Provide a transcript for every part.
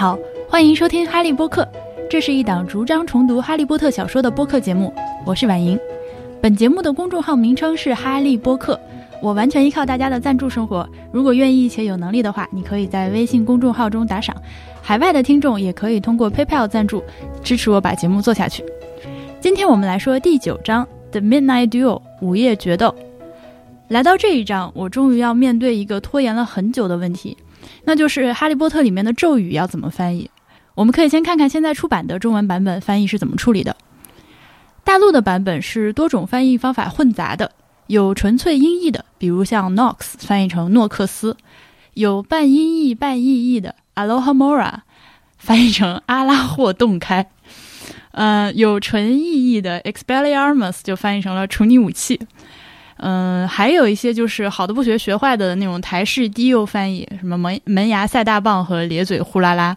好，欢迎收听哈利波特，这是一档逐章重读哈利波特小说的播客节目，我是婉莹。本节目的公众号名称是哈利波特，我完全依靠大家的赞助生活。如果愿意且有能力的话，你可以在微信公众号中打赏。海外的听众也可以通过 PayPal 赞助，支持我把节目做下去。今天我们来说第九章《The Midnight Duel》午夜决斗。来到这一章，我终于要面对一个拖延了很久的问题，那就是《哈利波特》里面的咒语要怎么翻译。我们可以先看看现在出版的中文版本翻译是怎么处理的。大陆的版本是多种翻译方法混杂的，有纯粹音译的，比如像 Knox 翻译成诺克斯；有半音译半意译的 Alohomora 翻译成阿拉霍洞开；呃，有纯意译的 Expelliarmus 就翻译成了处女武器。嗯，还有一些就是好的不学学坏的那种台式低幼翻译，什么门门牙赛大棒和咧嘴呼啦啦，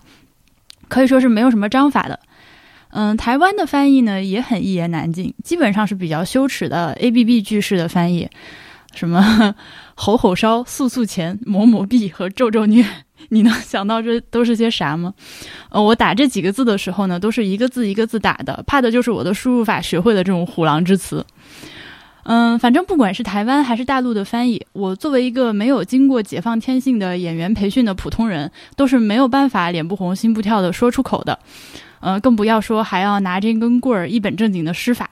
可以说是没有什么章法的。嗯，台湾的翻译呢也很一言难尽，基本上是比较羞耻的 A B B 句式的翻译，什么 吼吼烧、速速前、抹抹臂和咒咒虐，你能想到这都是些啥吗？呃，我打这几个字的时候呢，都是一个字一个字打的，怕的就是我的输入法学会了这种虎狼之词。嗯，反正不管是台湾还是大陆的翻译，我作为一个没有经过解放天性的演员培训的普通人，都是没有办法脸不红心不跳的说出口的。呃，更不要说还要拿这根棍儿一本正经的施法。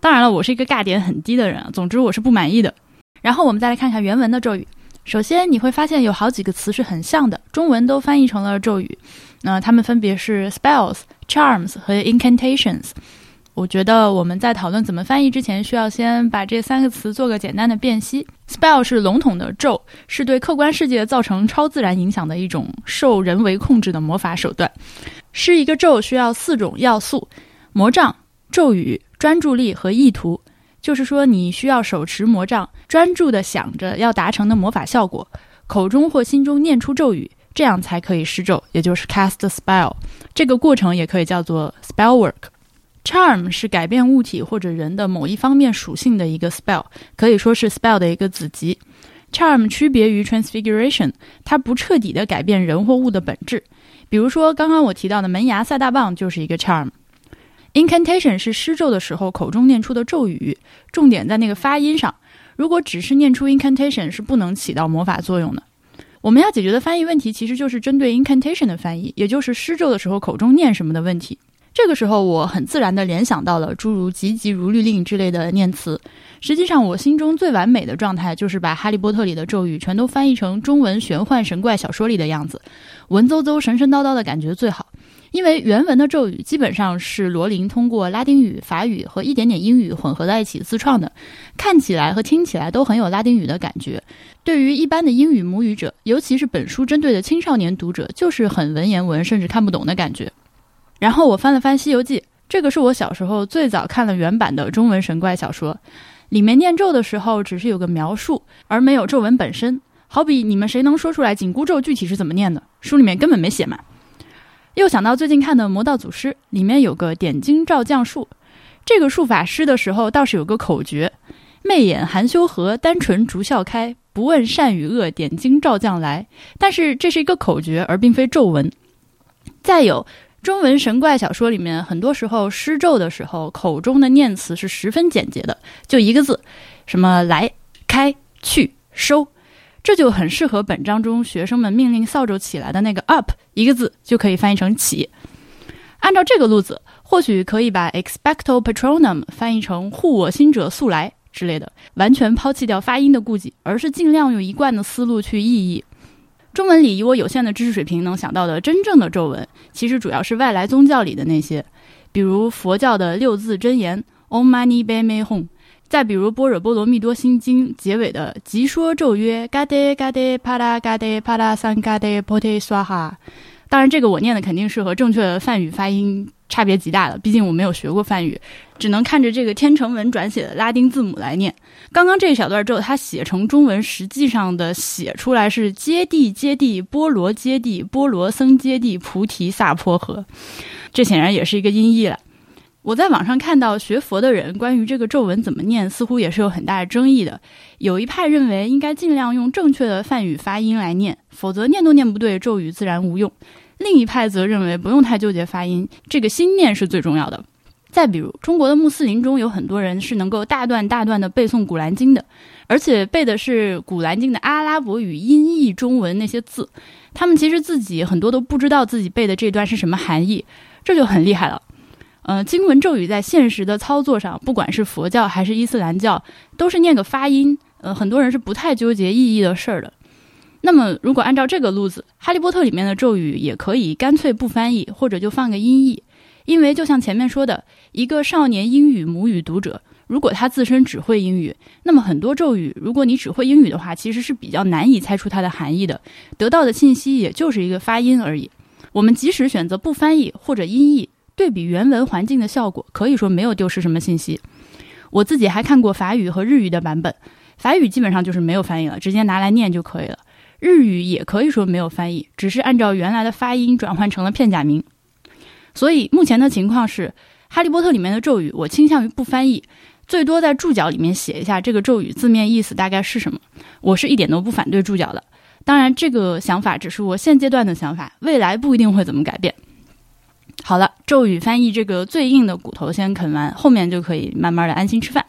当然了，我是一个尬点很低的人，总之我是不满意的。然后我们再来看看原文的咒语。首先你会发现有好几个词是很像的，中文都翻译成了咒语。那它们分别是 spells、charms 和 incantations。我觉得我们在讨论怎么翻译之前，需要先把这三个词做个简单的辨析。spell 是笼统的咒，是对客观世界造成超自然影响的一种受人为控制的魔法手段。施一个咒需要四种要素：魔杖、咒语、专注力和意图。就是说，你需要手持魔杖，专注地想着要达成的魔法效果，口中或心中念出咒语，这样才可以施咒，也就是 cast spell。这个过程也可以叫做 spell work。Charm 是改变物体或者人的某一方面属性的一个 spell，可以说是 spell 的一个子集。Charm 区别于 Transfiguration，它不彻底的改变人或物的本质。比如说，刚刚我提到的门牙赛大棒就是一个 Charm。Incantation 是施咒的时候口中念出的咒语，重点在那个发音上。如果只是念出 Incantation，是不能起到魔法作用的。我们要解决的翻译问题，其实就是针对 Incantation 的翻译，也就是施咒的时候口中念什么的问题。这个时候，我很自然地联想到了诸如“急急如律令”之类的念词。实际上，我心中最完美的状态就是把《哈利波特》里的咒语全都翻译成中文玄幻神怪小说里的样子，文绉绉、神神叨叨的感觉最好。因为原文的咒语基本上是罗琳通过拉丁语、法语和一点点英语混合在一起自创的，看起来和听起来都很有拉丁语的感觉。对于一般的英语母语者，尤其是本书针对的青少年读者，就是很文言文，甚至看不懂的感觉。然后我翻了翻《西游记》，这个是我小时候最早看了原版的中文神怪小说，里面念咒的时候只是有个描述，而没有咒文本身。好比你们谁能说出来紧箍咒具体是怎么念的？书里面根本没写嘛。又想到最近看的《魔道祖师》，里面有个点睛照将术，这个术法施的时候倒是有个口诀：媚眼含羞合，单纯逐笑开，不问善与恶，点睛照将来。但是这是一个口诀，而并非咒文。再有。中文神怪小说里面，很多时候施咒的时候，口中的念词是十分简洁的，就一个字，什么来、开、去、收，这就很适合本章中学生们命令扫帚起来的那个 up，一个字就可以翻译成起。按照这个路子，或许可以把 expecto patronum 翻译成护我心者速来之类的，完全抛弃掉发音的顾忌，而是尽量用一贯的思路去意译。中文里以我有限的知识水平能想到的真正的咒文，其实主要是外来宗教里的那些，比如佛教的六字真言 Om Mani Padme Hum，再比如般若波罗蜜多心经结尾的即说咒曰 Gade Gade Pada Gade Pada San Gade Pote Swaha。当然，这个我念的肯定是和正确的梵语发音差别极大的，毕竟我没有学过梵语，只能看着这个天成文转写的拉丁字母来念。刚刚这一小段之后，它写成中文，实际上的写出来是“揭谛揭谛波罗揭谛波罗僧揭谛菩提萨婆诃”，这显然也是一个音译了。我在网上看到学佛的人关于这个咒文怎么念，似乎也是有很大的争议的。有一派认为应该尽量用正确的梵语发音来念，否则念都念不对，咒语自然无用。另一派则认为不用太纠结发音，这个心念是最重要的。再比如，中国的穆斯林中有很多人是能够大段大段的背诵《古兰经》的，而且背的是《古兰经》的阿拉伯语音译中文那些字，他们其实自己很多都不知道自己背的这段是什么含义，这就很厉害了。呃，经文咒语在现实的操作上，不管是佛教还是伊斯兰教，都是念个发音。呃，很多人是不太纠结意义的事儿的。那么，如果按照这个路子，《哈利波特》里面的咒语也可以干脆不翻译，或者就放个音译。因为就像前面说的，一个少年英语母语读者，如果他自身只会英语，那么很多咒语，如果你只会英语的话，其实是比较难以猜出它的含义的，得到的信息也就是一个发音而已。我们即使选择不翻译或者音译。对比原文环境的效果，可以说没有丢失什么信息。我自己还看过法语和日语的版本，法语基本上就是没有翻译了，直接拿来念就可以了。日语也可以说没有翻译，只是按照原来的发音转换成了片假名。所以目前的情况是，《哈利波特》里面的咒语，我倾向于不翻译，最多在注脚里面写一下这个咒语字面意思大概是什么。我是一点都不反对注脚的，当然这个想法只是我现阶段的想法，未来不一定会怎么改变。好了，咒语翻译这个最硬的骨头先啃完，后面就可以慢慢的安心吃饭。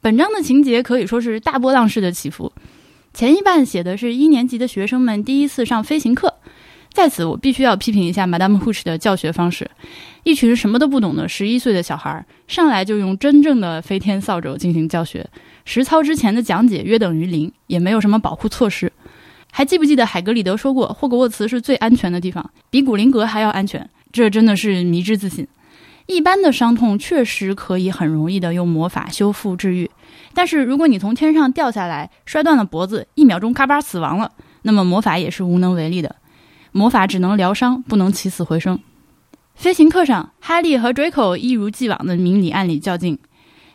本章的情节可以说是大波浪式的起伏。前一半写的是一年级的学生们第一次上飞行课，在此我必须要批评一下 Madame Hush 的教学方式。一群什么都不懂的十一岁的小孩上来就用真正的飞天扫帚进行教学，实操之前的讲解约等于零，也没有什么保护措施。还记不记得海格里德说过，霍格沃茨是最安全的地方，比古灵阁还要安全？这真的是迷之自信。一般的伤痛确实可以很容易的用魔法修复治愈，但是如果你从天上掉下来，摔断了脖子，一秒钟咔吧死亡了，那么魔法也是无能为力的。魔法只能疗伤，不能起死回生。飞行课上，哈利和 Draco 一如既往的明里暗里较劲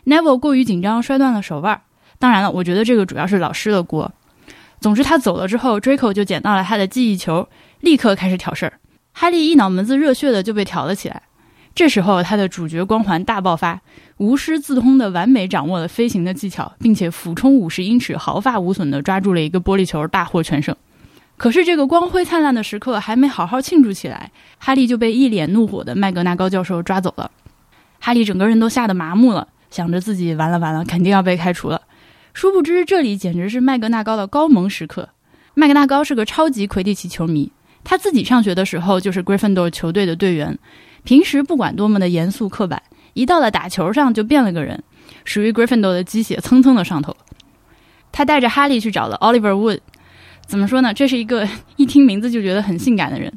，Neville 过于紧张摔断了手腕。当然了，我觉得这个主要是老师的锅。总之，他走了之后，Draco 就捡到了他的记忆球，立刻开始挑事儿。哈利一脑门子热血的就被挑了起来，这时候他的主角光环大爆发，无师自通的完美掌握了飞行的技巧，并且俯冲五十英尺，毫发无损的抓住了一个玻璃球，大获全胜。可是这个光辉灿烂的时刻还没好好庆祝起来，哈利就被一脸怒火的麦格纳高教授抓走了。哈利整个人都吓得麻木了，想着自己完了完了，肯定要被开除了。殊不知这里简直是麦格纳高的高萌时刻。麦格纳高是个超级魁地奇球迷。他自己上学的时候就是 Gryffindor 球队的队员，平时不管多么的严肃刻板，一到了打球上就变了个人，属于 Gryffindor 的鸡血蹭蹭的上头。他带着哈利去找了 Oliver Wood，怎么说呢？这是一个 一听名字就觉得很性感的人。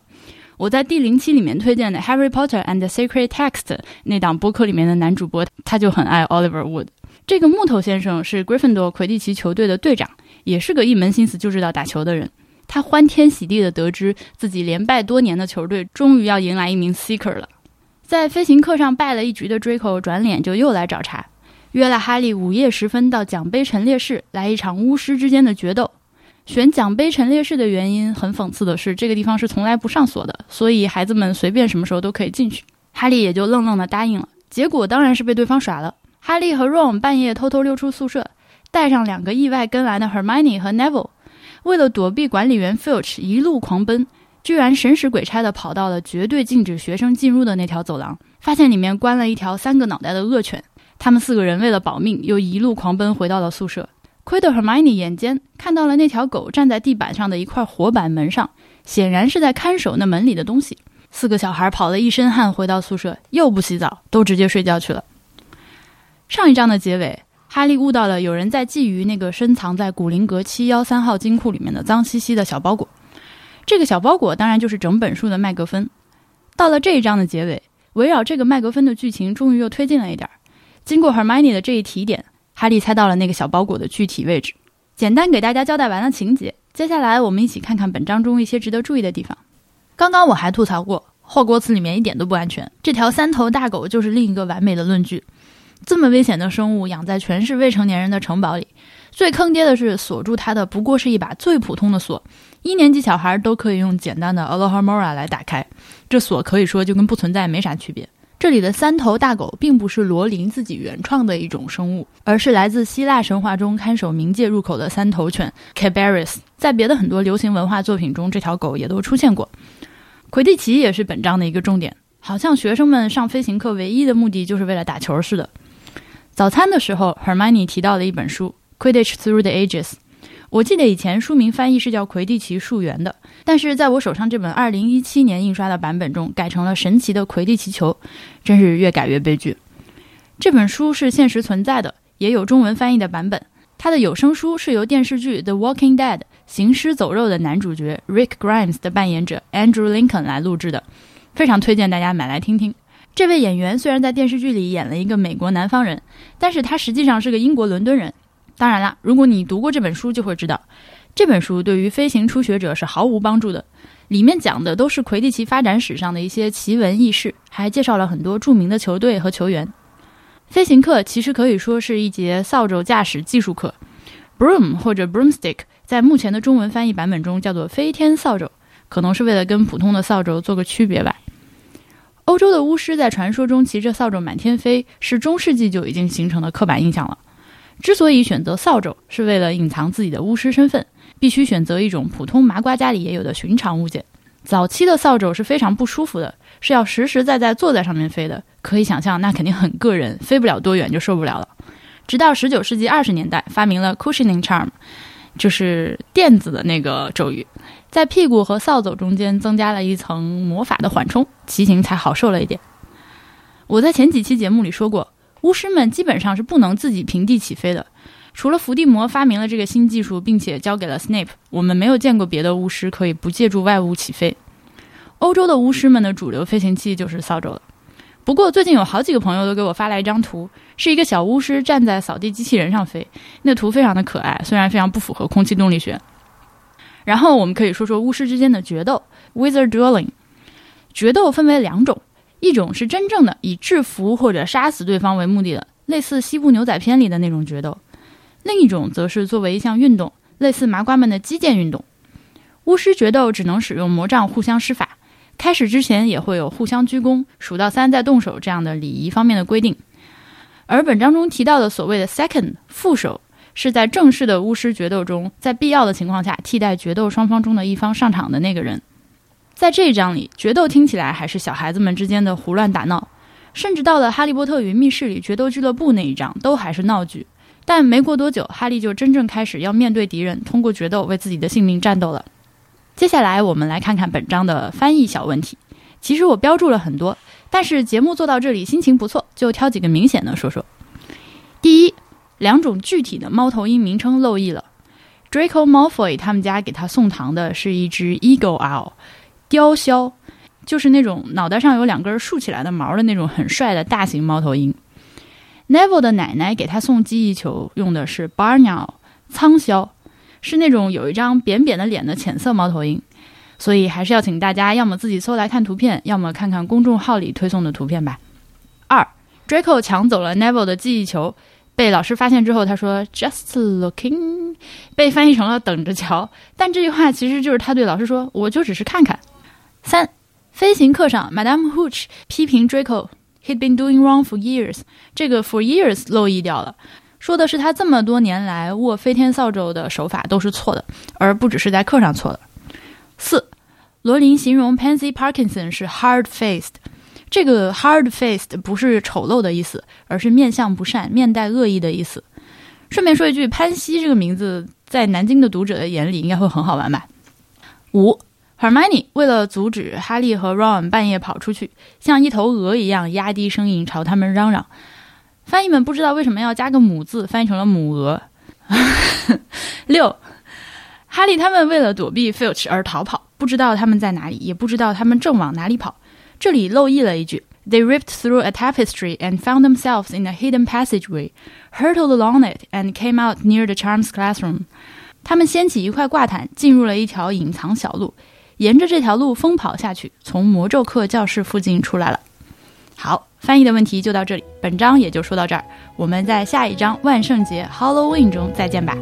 我在第零期里面推荐的《Harry Potter and the Sacred Text》那档播客里面的男主播，他就很爱 Oliver Wood。这个木头先生是 Gryffindor 魁地奇球队的队长，也是个一门心思就知道打球的人。他欢天喜地地得知自己连败多年的球队终于要迎来一名 Seeker 了。在飞行课上败了一局的 Draco 转脸就又来找茬，约了哈利午夜时分到奖杯陈列室来一场巫师之间的决斗。选奖杯陈列室的原因很讽刺的是，这个地方是从来不上锁的，所以孩子们随便什么时候都可以进去。哈利也就愣愣地答应了。结果当然是被对方耍了。哈利和 Ron 半夜偷偷溜出宿舍，带上两个意外跟来的 Hermione 和 Neville。为了躲避管理员 Filch，一路狂奔，居然神使鬼差的跑到了绝对禁止学生进入的那条走廊，发现里面关了一条三个脑袋的恶犬。他们四个人为了保命，又一路狂奔回到了宿舍。亏得 Hermione 眼尖，看到了那条狗站在地板上的一块活板门上，显然是在看守那门里的东西。四个小孩跑了一身汗，回到宿舍又不洗澡，都直接睡觉去了。上一章的结尾。哈利悟到了有人在觊觎那个深藏在古灵阁七幺三号金库里面的脏兮兮的小包裹，这个小包裹当然就是整本书的麦格芬。到了这一章的结尾，围绕这个麦格芬的剧情终于又推进了一点。经过 Hermione 的这一提点，哈利猜到了那个小包裹的具体位置。简单给大家交代完了情节，接下来我们一起看看本章中一些值得注意的地方。刚刚我还吐槽过霍格沃茨里面一点都不安全，这条三头大狗就是另一个完美的论据。这么危险的生物养在全是未成年人的城堡里，最坑爹的是锁住它的不过是一把最普通的锁，一年级小孩都可以用简单的 Alohomora 来打开，这锁可以说就跟不存在没啥区别。这里的三头大狗并不是罗琳自己原创的一种生物，而是来自希腊神话中看守冥界入口的三头犬 Cabarrus，在别的很多流行文化作品中，这条狗也都出现过。魁地奇也是本章的一个重点，好像学生们上飞行课唯一的目的就是为了打球似的。早餐的时候，Hermione 提到了一本书《Quidditch Through the Ages》，我记得以前书名翻译是叫《魁地奇溯源》的，但是在我手上这本2017年印刷的版本中改成了《神奇的魁地奇球》，真是越改越悲剧。这本书是现实存在的，也有中文翻译的版本。它的有声书是由电视剧《The Walking Dead》行尸走肉的男主角 Rick Grimes 的扮演者 Andrew Lincoln 来录制的，非常推荐大家买来听听。这位演员虽然在电视剧里演了一个美国南方人，但是他实际上是个英国伦敦人。当然啦，如果你读过这本书，就会知道，这本书对于飞行初学者是毫无帮助的。里面讲的都是魁地奇发展史上的一些奇闻异事，还介绍了很多著名的球队和球员。飞行课其实可以说是一节扫帚驾驶技术课，broom 或者 broomstick 在目前的中文翻译版本中叫做飞天扫帚，可能是为了跟普通的扫帚做个区别吧。欧洲的巫师在传说中骑着扫帚满天飞，是中世纪就已经形成的刻板印象了。之所以选择扫帚，是为了隐藏自己的巫师身份，必须选择一种普通麻瓜家里也有的寻常物件。早期的扫帚是非常不舒服的，是要实实在在坐在上面飞的。可以想象，那肯定很硌人，飞不了多远就受不了了。直到十九世纪二十年代，发明了 cushioning charm，就是垫子的那个咒语。在屁股和扫帚中间增加了一层魔法的缓冲，骑行才好受了一点。我在前几期节目里说过，巫师们基本上是不能自己平地起飞的，除了伏地魔发明了这个新技术，并且交给了 Snape，我们没有见过别的巫师可以不借助外物起飞。欧洲的巫师们的主流飞行器就是扫帚了。不过最近有好几个朋友都给我发来一张图，是一个小巫师站在扫地机器人上飞，那图非常的可爱，虽然非常不符合空气动力学。然后我们可以说说巫师之间的决斗，Wizard Dueling。决斗分为两种，一种是真正的以制服或者杀死对方为目的的，类似西部牛仔片里的那种决斗；另一种则是作为一项运动，类似麻瓜们的击剑运动。巫师决斗只能使用魔杖互相施法，开始之前也会有互相鞠躬、数到三再动手这样的礼仪方面的规定。而本章中提到的所谓的 Second 副手。是在正式的巫师决斗中，在必要的情况下替代决斗双方中的一方上场的那个人。在这一章里，决斗听起来还是小孩子们之间的胡乱打闹，甚至到了《哈利波特与密室》里决斗俱乐部那一章，都还是闹剧。但没过多久，哈利就真正开始要面对敌人，通过决斗为自己的性命战斗了。接下来，我们来看看本章的翻译小问题。其实我标注了很多，但是节目做到这里，心情不错，就挑几个明显的说说。第一。两种具体的猫头鹰名称漏译了。Draco Malfoy 他们家给他送糖的是一只 Eagle Owl，雕鸮，就是那种脑袋上有两根竖起来的毛的那种很帅的大型猫头鹰。Neville 的奶奶给他送记忆球用的是 Barnowl，苍鸮，是那种有一张扁扁的脸的浅色猫头鹰。所以还是要请大家要么自己搜来看图片，要么看看公众号里推送的图片吧。二，Draco 抢走了 Neville 的记忆球。被老师发现之后，他说 “just looking”，被翻译成了“等着瞧”。但这句话其实就是他对老师说：“我就只是看看。”三，飞行课上，Madame Hooch 批评 Draco，he'd been doing wrong for years。这个 “for years” 漏译掉了，说的是他这么多年来握飞天扫帚的手法都是错的，而不只是在课上错的。四，罗琳形容 Pansy Parkinson 是 hard-faced。这个 hard-faced 不是丑陋的意思，而是面相不善、面带恶意的意思。顺便说一句，潘西这个名字在南京的读者的眼里应该会很好玩吧？五，Hermione 为了阻止哈利和 Ron 半夜跑出去，像一头鹅一样压低声音朝他们嚷嚷。翻译们不知道为什么要加个母字，翻译成了母鹅。六，哈利他们为了躲避 Filch 而逃跑，不知道他们在哪里，也不知道他们正往哪里跑。这里漏译了一句：They ripped through a tapestry and found themselves in a hidden passageway, hurtled along it, and came out near the charms classroom. 他们掀起一块挂毯，进入了一条隐藏小路，沿着这条路疯跑下去，从魔咒课教室附近出来了。好，翻译的问题就到这里本章也就说到这儿我们在下一章万圣节 halloween 中再见吧。